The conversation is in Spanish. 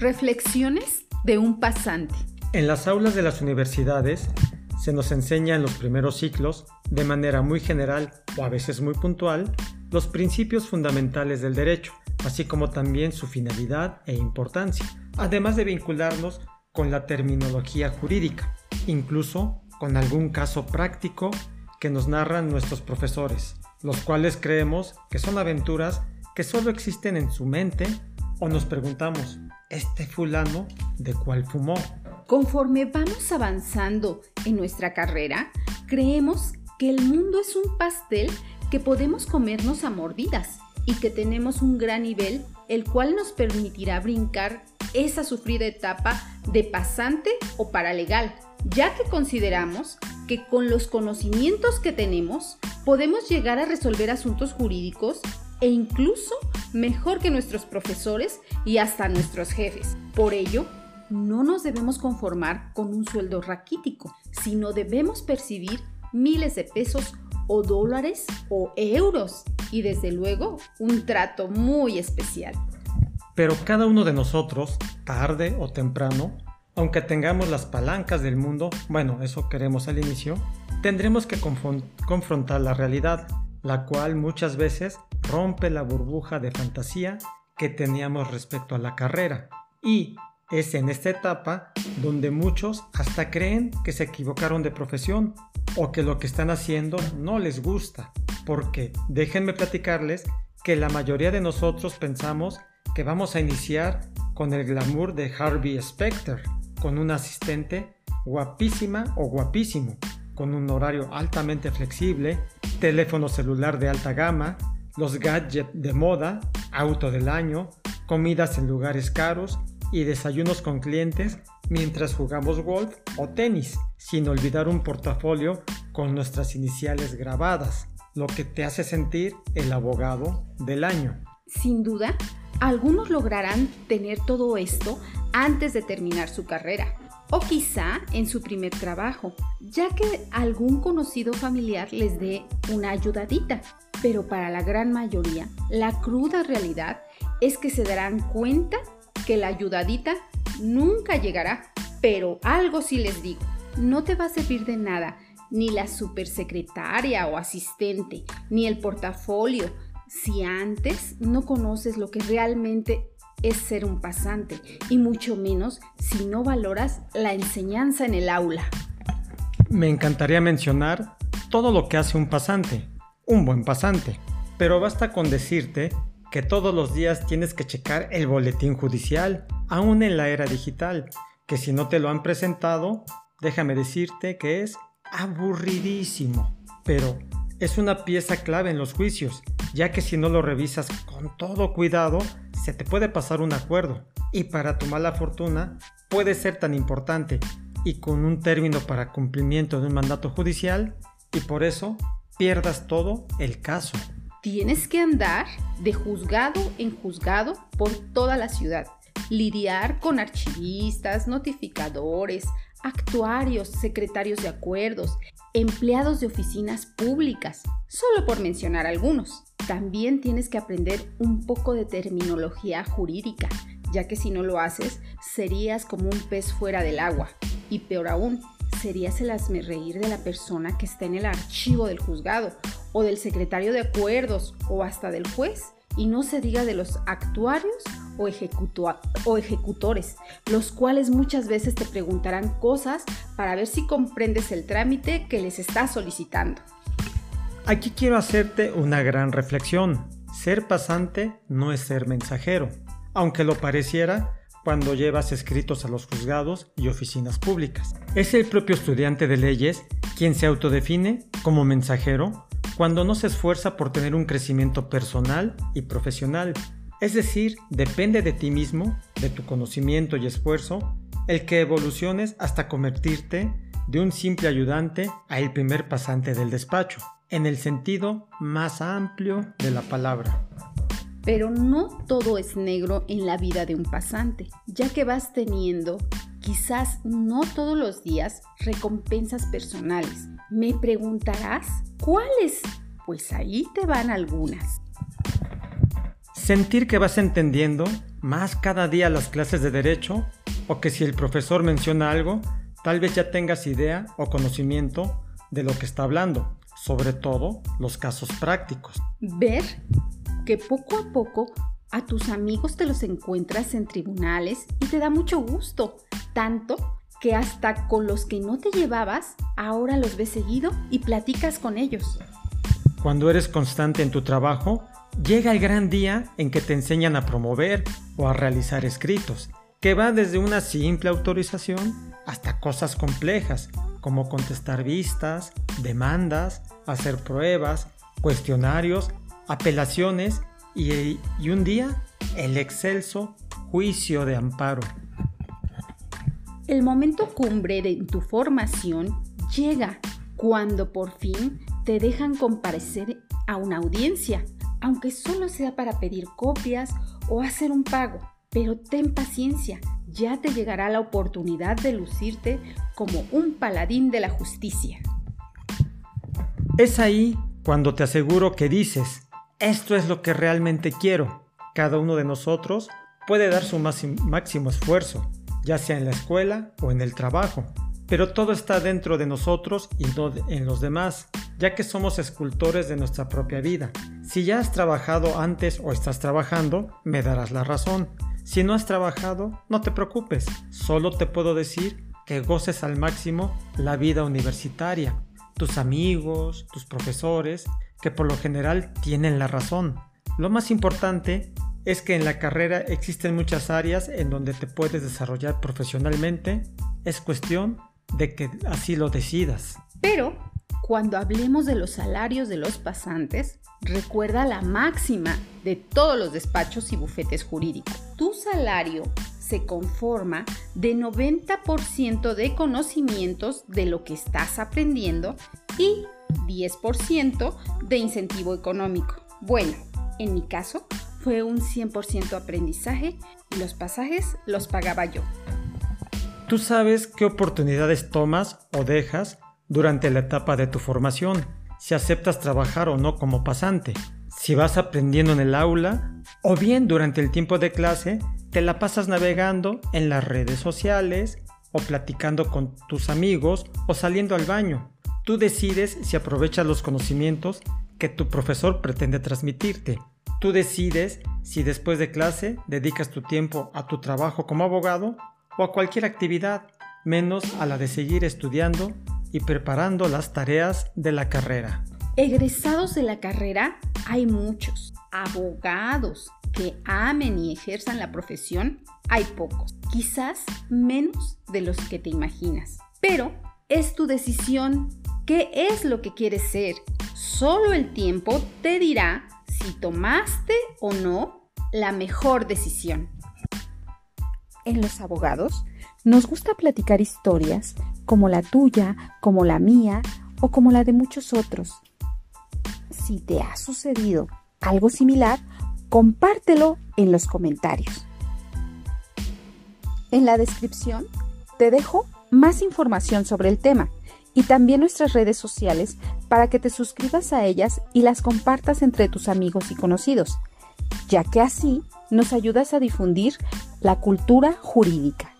Reflexiones de un pasante. En las aulas de las universidades se nos enseña en los primeros ciclos, de manera muy general o a veces muy puntual, los principios fundamentales del derecho, así como también su finalidad e importancia, además de vincularnos con la terminología jurídica, incluso con algún caso práctico que nos narran nuestros profesores, los cuales creemos que son aventuras que solo existen en su mente o nos preguntamos, ¿este fulano de cuál fumó? Conforme vamos avanzando en nuestra carrera, creemos que el mundo es un pastel que podemos comernos a mordidas y que tenemos un gran nivel, el cual nos permitirá brincar esa sufrida etapa de pasante o paralegal, ya que consideramos que con los conocimientos que tenemos podemos llegar a resolver asuntos jurídicos e incluso mejor que nuestros profesores y hasta nuestros jefes. Por ello, no nos debemos conformar con un sueldo raquítico, sino debemos percibir miles de pesos o dólares o euros y desde luego un trato muy especial. Pero cada uno de nosotros, tarde o temprano, aunque tengamos las palancas del mundo, bueno, eso queremos al inicio, tendremos que confrontar la realidad, la cual muchas veces rompe la burbuja de fantasía que teníamos respecto a la carrera. Y es en esta etapa donde muchos hasta creen que se equivocaron de profesión o que lo que están haciendo no les gusta. Porque déjenme platicarles que la mayoría de nosotros pensamos que vamos a iniciar con el glamour de Harvey Specter, con un asistente guapísima o guapísimo, con un horario altamente flexible, teléfono celular de alta gama, los gadgets de moda, auto del año, comidas en lugares caros y desayunos con clientes mientras jugamos golf o tenis, sin olvidar un portafolio con nuestras iniciales grabadas, lo que te hace sentir el abogado del año. Sin duda, algunos lograrán tener todo esto antes de terminar su carrera o quizá en su primer trabajo, ya que algún conocido familiar les dé una ayudadita. Pero para la gran mayoría, la cruda realidad es que se darán cuenta que la ayudadita nunca llegará. Pero algo sí les digo, no te va a servir de nada ni la supersecretaria o asistente, ni el portafolio, si antes no conoces lo que realmente es ser un pasante y mucho menos si no valoras la enseñanza en el aula. Me encantaría mencionar todo lo que hace un pasante, un buen pasante, pero basta con decirte que todos los días tienes que checar el boletín judicial, aún en la era digital, que si no te lo han presentado, déjame decirte que es aburridísimo, pero es una pieza clave en los juicios, ya que si no lo revisas con todo cuidado, te puede pasar un acuerdo y para tu mala fortuna puede ser tan importante y con un término para cumplimiento de un mandato judicial y por eso pierdas todo el caso. Tienes que andar de juzgado en juzgado por toda la ciudad, lidiar con archivistas, notificadores, actuarios, secretarios de acuerdos, empleados de oficinas públicas, solo por mencionar algunos. También tienes que aprender un poco de terminología jurídica, ya que si no lo haces, serías como un pez fuera del agua. Y peor aún, serías el reír de la persona que está en el archivo del juzgado, o del secretario de acuerdos, o hasta del juez. Y no se diga de los actuarios o, o, ejecutores, los cuales muchas veces te preguntarán cosas para ver si comprendes el trámite que les estás solicitando. Aquí quiero hacerte una gran reflexión. Ser pasante no es ser mensajero, aunque lo pareciera cuando llevas escritos a los juzgados y oficinas públicas. Es el propio estudiante de leyes quien se autodefine como mensajero cuando no se esfuerza por tener un crecimiento personal y profesional. Es decir, depende de ti mismo, de tu conocimiento y esfuerzo, el que evoluciones hasta convertirte de un simple ayudante a el primer pasante del despacho en el sentido más amplio de la palabra. Pero no todo es negro en la vida de un pasante, ya que vas teniendo, quizás no todos los días, recompensas personales. Me preguntarás, ¿cuáles? Pues ahí te van algunas. Sentir que vas entendiendo más cada día las clases de derecho o que si el profesor menciona algo, tal vez ya tengas idea o conocimiento de lo que está hablando, sobre todo los casos prácticos. Ver que poco a poco a tus amigos te los encuentras en tribunales y te da mucho gusto, tanto que hasta con los que no te llevabas, ahora los ves seguido y platicas con ellos. Cuando eres constante en tu trabajo, llega el gran día en que te enseñan a promover o a realizar escritos, que va desde una simple autorización hasta cosas complejas, como contestar vistas, demandas, hacer pruebas, cuestionarios, apelaciones y, y un día el excelso juicio de amparo. El momento cumbre de tu formación llega cuando por fin te dejan comparecer a una audiencia, aunque solo sea para pedir copias o hacer un pago. Pero ten paciencia, ya te llegará la oportunidad de lucirte como un paladín de la justicia. Es ahí cuando te aseguro que dices, esto es lo que realmente quiero. Cada uno de nosotros puede dar su máximo esfuerzo, ya sea en la escuela o en el trabajo, pero todo está dentro de nosotros y no en los demás, ya que somos escultores de nuestra propia vida. Si ya has trabajado antes o estás trabajando, me darás la razón. Si no has trabajado, no te preocupes, solo te puedo decir que goces al máximo la vida universitaria, tus amigos, tus profesores, que por lo general tienen la razón. Lo más importante es que en la carrera existen muchas áreas en donde te puedes desarrollar profesionalmente. Es cuestión de que así lo decidas. Pero cuando hablemos de los salarios de los pasantes, recuerda la máxima de todos los despachos y bufetes jurídicos. Tu salario se conforma de 90% de conocimientos de lo que estás aprendiendo y 10% de incentivo económico. Bueno, en mi caso fue un 100% aprendizaje y los pasajes los pagaba yo. Tú sabes qué oportunidades tomas o dejas durante la etapa de tu formación, si aceptas trabajar o no como pasante, si vas aprendiendo en el aula o bien durante el tiempo de clase te la pasas navegando en las redes sociales o platicando con tus amigos o saliendo al baño. Tú decides si aprovechas los conocimientos que tu profesor pretende transmitirte. Tú decides si después de clase dedicas tu tiempo a tu trabajo como abogado o a cualquier actividad, menos a la de seguir estudiando y preparando las tareas de la carrera. Egresados de la carrera hay muchos. Abogados que amen y ejerzan la profesión hay pocos. Quizás menos de los que te imaginas. Pero es tu decisión. ¿Qué es lo que quieres ser? Solo el tiempo te dirá si tomaste o no la mejor decisión. En los abogados nos gusta platicar historias como la tuya, como la mía o como la de muchos otros. Si te ha sucedido algo similar, compártelo en los comentarios. En la descripción te dejo más información sobre el tema y también nuestras redes sociales para que te suscribas a ellas y las compartas entre tus amigos y conocidos, ya que así nos ayudas a difundir la cultura jurídica.